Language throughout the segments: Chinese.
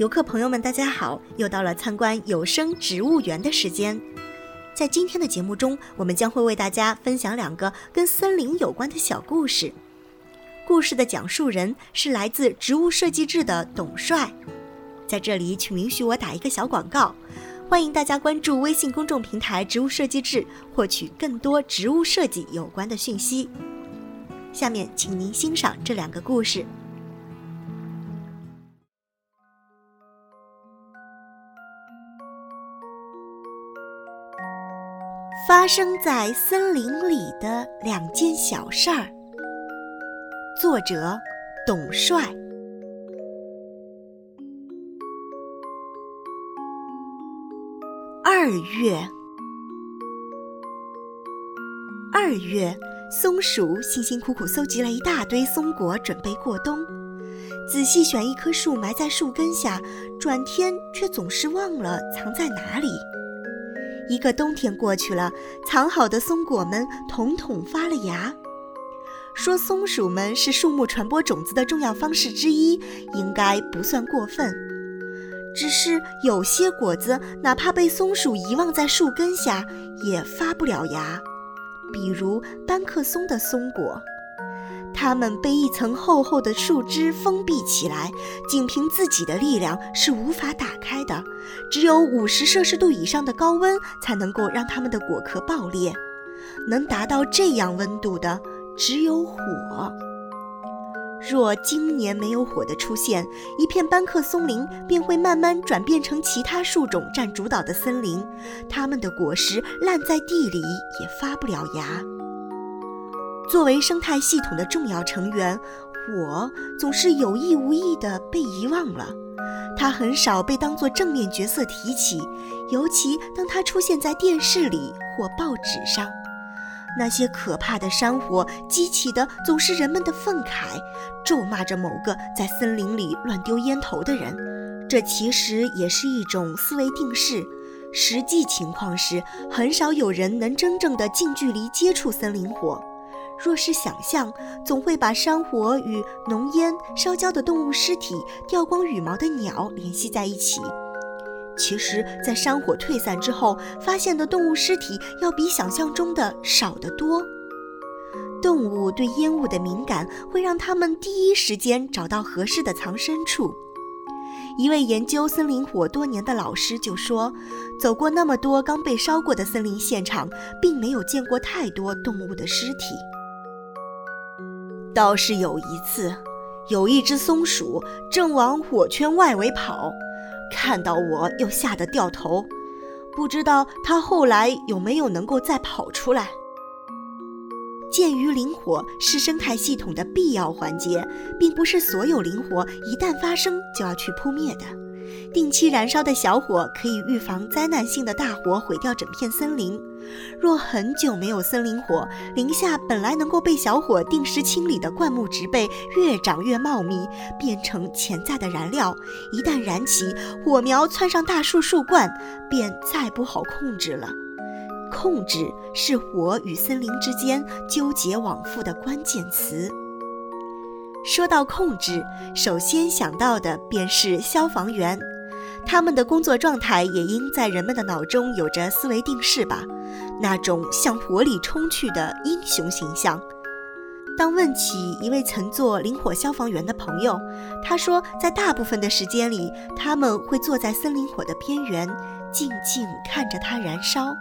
游客朋友们，大家好！又到了参观有声植物园的时间。在今天的节目中，我们将会为大家分享两个跟森林有关的小故事。故事的讲述人是来自《植物设计志》的董帅。在这里，请允许我打一个小广告，欢迎大家关注微信公众平台“植物设计志”，获取更多植物设计有关的讯息。下面，请您欣赏这两个故事。发生在森林里的两件小事儿。作者：董帅。二月，二月，松鼠辛辛苦苦搜集了一大堆松果，准备过冬。仔细选一棵树埋在树根下，转天却总是忘了藏在哪里。一个冬天过去了，藏好的松果们统统发了芽。说松鼠们是树木传播种子的重要方式之一，应该不算过分。只是有些果子，哪怕被松鼠遗忘在树根下，也发不了芽。比如班克松的松果。它们被一层厚厚的树枝封闭起来，仅凭自己的力量是无法打开的。只有五十摄氏度以上的高温才能够让它们的果壳爆裂。能达到这样温度的只有火。若今年没有火的出现，一片班克松林便会慢慢转变成其他树种占主导的森林，它们的果实烂在地里也发不了芽。作为生态系统的重要成员，我总是有意无意地被遗忘了。它很少被当作正面角色提起，尤其当它出现在电视里或报纸上。那些可怕的山火激起的总是人们的愤慨，咒骂着某个在森林里乱丢烟头的人。这其实也是一种思维定式。实际情况是，很少有人能真正的近距离接触森林火。若是想象，总会把山火与浓烟、烧焦的动物尸体、掉光羽毛的鸟联系在一起。其实，在山火退散之后，发现的动物尸体要比想象中的少得多。动物对烟雾的敏感，会让它们第一时间找到合适的藏身处。一位研究森林火多年的老师就说：“走过那么多刚被烧过的森林现场，并没有见过太多动物的尸体。”倒是有一次，有一只松鼠正往火圈外围跑，看到我又吓得掉头。不知道它后来有没有能够再跑出来。鉴于林火是生态系统的必要环节，并不是所有林火一旦发生就要去扑灭的。定期燃烧的小火可以预防灾难性的大火毁掉整片森林。若很久没有森林火，林下本来能够被小火定时清理的灌木植被越长越茂密，变成潜在的燃料。一旦燃起，火苗窜上大树树冠，便再不好控制了。控制是火与森林之间纠结往复的关键词。说到控制，首先想到的便是消防员。他们的工作状态也应在人们的脑中有着思维定式吧，那种向火里冲去的英雄形象。当问起一位曾做林火消防员的朋友，他说，在大部分的时间里，他们会坐在森林火的边缘，静静看着它燃烧。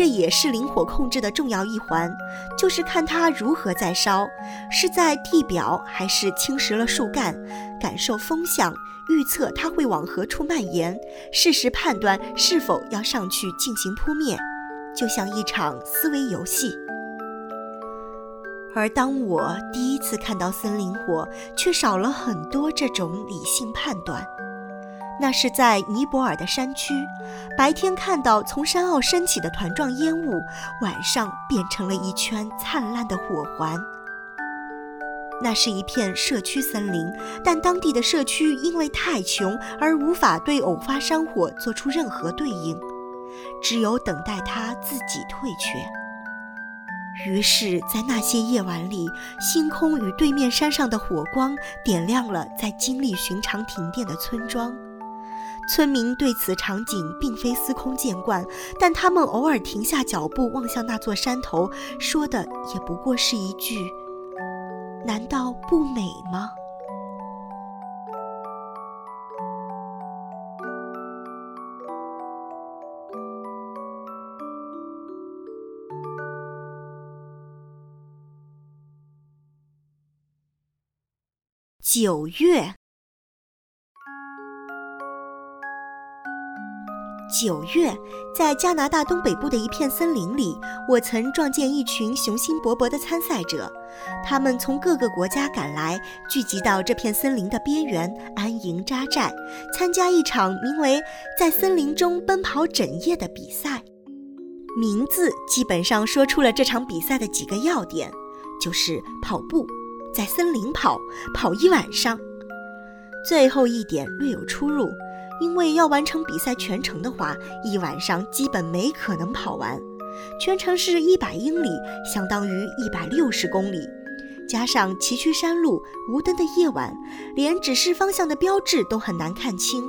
这也是灵火控制的重要一环，就是看它如何在烧，是在地表还是侵蚀了树干，感受风向。预测它会往何处蔓延，适时判断是否要上去进行扑灭，就像一场思维游戏。而当我第一次看到森林火，却少了很多这种理性判断。那是在尼泊尔的山区，白天看到从山坳升起的团状烟雾，晚上变成了一圈灿烂的火环。那是一片社区森林，但当地的社区因为太穷而无法对偶发山火做出任何对应，只有等待它自己退却。于是，在那些夜晚里，星空与对面山上的火光点亮了在经历寻常停电的村庄。村民对此场景并非司空见惯，但他们偶尔停下脚步望向那座山头，说的也不过是一句：“难道不美吗？”九月，九月，在加拿大东北部的一片森林里，我曾撞见一群雄心勃勃的参赛者。他们从各个国家赶来，聚集到这片森林的边缘，安营扎寨，参加一场名为“在森林中奔跑整夜”的比赛。名字基本上说出了这场比赛的几个要点，就是跑步。在森林跑跑一晚上，最后一点略有出入，因为要完成比赛全程的话，一晚上基本没可能跑完。全程是一百英里，相当于一百六十公里，加上崎岖山路、无灯的夜晚，连指示方向的标志都很难看清。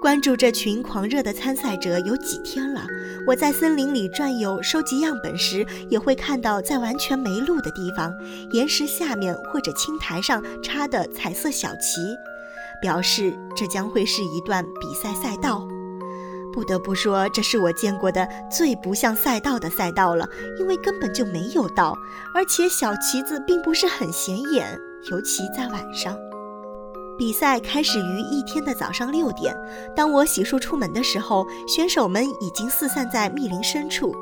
关注这群狂热的参赛者有几天了。我在森林里转悠收集样本时，也会看到在完全没路的地方，岩石下面或者青苔上插的彩色小旗，表示这将会是一段比赛赛道。不得不说，这是我见过的最不像赛道的赛道了，因为根本就没有道，而且小旗子并不是很显眼，尤其在晚上。比赛开始于一天的早上六点。当我洗漱出门的时候，选手们已经四散在密林深处。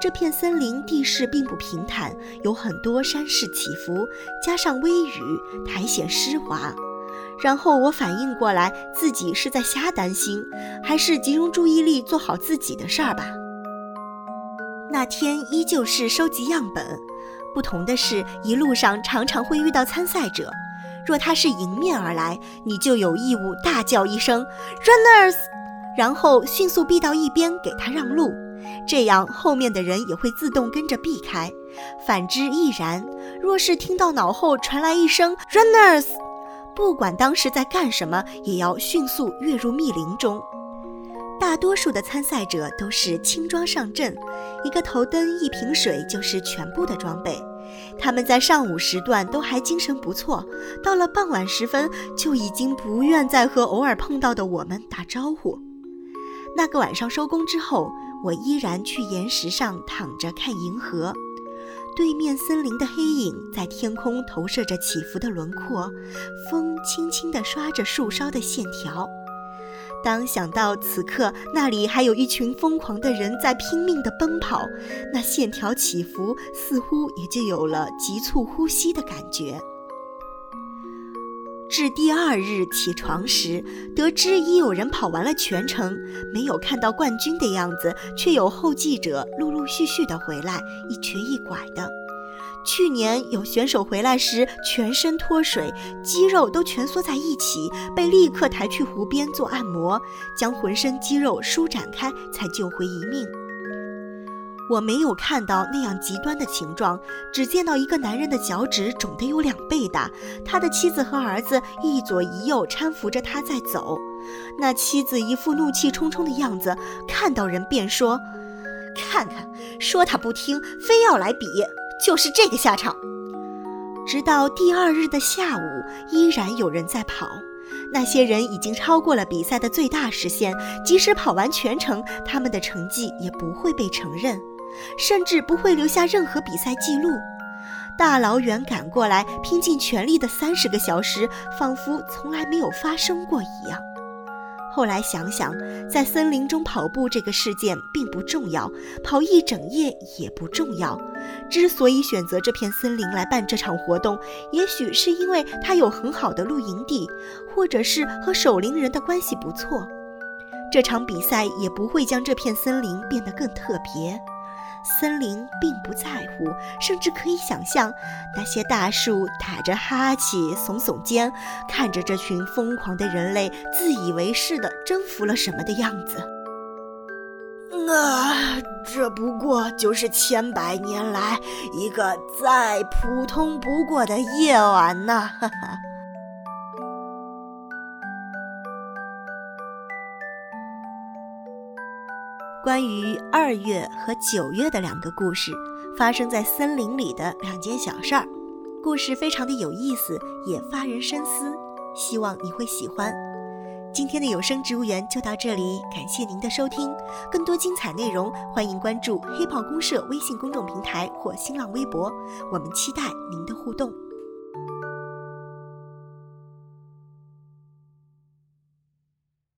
这片森林地势并不平坦，有很多山势起伏，加上微雨，苔藓湿滑。然后我反应过来，自己是在瞎担心，还是集中注意力做好自己的事儿吧。那天依旧是收集样本，不同的是，一路上常常会遇到参赛者。若他是迎面而来，你就有义务大叫一声 “runners”，然后迅速避到一边给他让路，这样后面的人也会自动跟着避开。反之亦然。若是听到脑后传来一声 “runners”，不管当时在干什么，也要迅速跃入密林中。大多数的参赛者都是轻装上阵，一个头灯、一瓶水就是全部的装备。他们在上午时段都还精神不错，到了傍晚时分就已经不愿再和偶尔碰到的我们打招呼。那个晚上收工之后，我依然去岩石上躺着看银河，对面森林的黑影在天空投射着起伏的轮廓，风轻轻地刷着树梢的线条。当想到此刻那里还有一群疯狂的人在拼命地奔跑，那线条起伏似乎也就有了急促呼吸的感觉。至第二日起床时，得知已有人跑完了全程，没有看到冠军的样子，却有后继者陆陆续续的回来，一瘸一拐的。去年有选手回来时全身脱水，肌肉都蜷缩在一起，被立刻抬去湖边做按摩，将浑身肌肉舒展开，才救回一命。我没有看到那样极端的情状，只见到一个男人的脚趾肿得有两倍大，他的妻子和儿子一左一右搀扶着他在走，那妻子一副怒气冲冲的样子，看到人便说：“看看，说他不听，非要来比。”就是这个下场。直到第二日的下午，依然有人在跑。那些人已经超过了比赛的最大时限，即使跑完全程，他们的成绩也不会被承认，甚至不会留下任何比赛记录。大老远赶过来，拼尽全力的三十个小时，仿佛从来没有发生过一样。后来想想，在森林中跑步这个事件并不重要，跑一整夜也不重要。之所以选择这片森林来办这场活动，也许是因为它有很好的露营地，或者是和守林人的关系不错。这场比赛也不会将这片森林变得更特别。森林并不在乎，甚至可以想象，那些大树打着哈欠、耸耸肩，看着这群疯狂的人类自以为是的征服了什么的样子。啊，这不过就是千百年来一个再普通不过的夜晚呐！哈哈。关于二月和九月的两个故事，发生在森林里的两件小事儿。故事非常的有意思，也发人深思，希望你会喜欢。今天的有声植物园就到这里，感谢您的收听。更多精彩内容，欢迎关注黑豹公社微信公众平台或新浪微博，我们期待您的互动。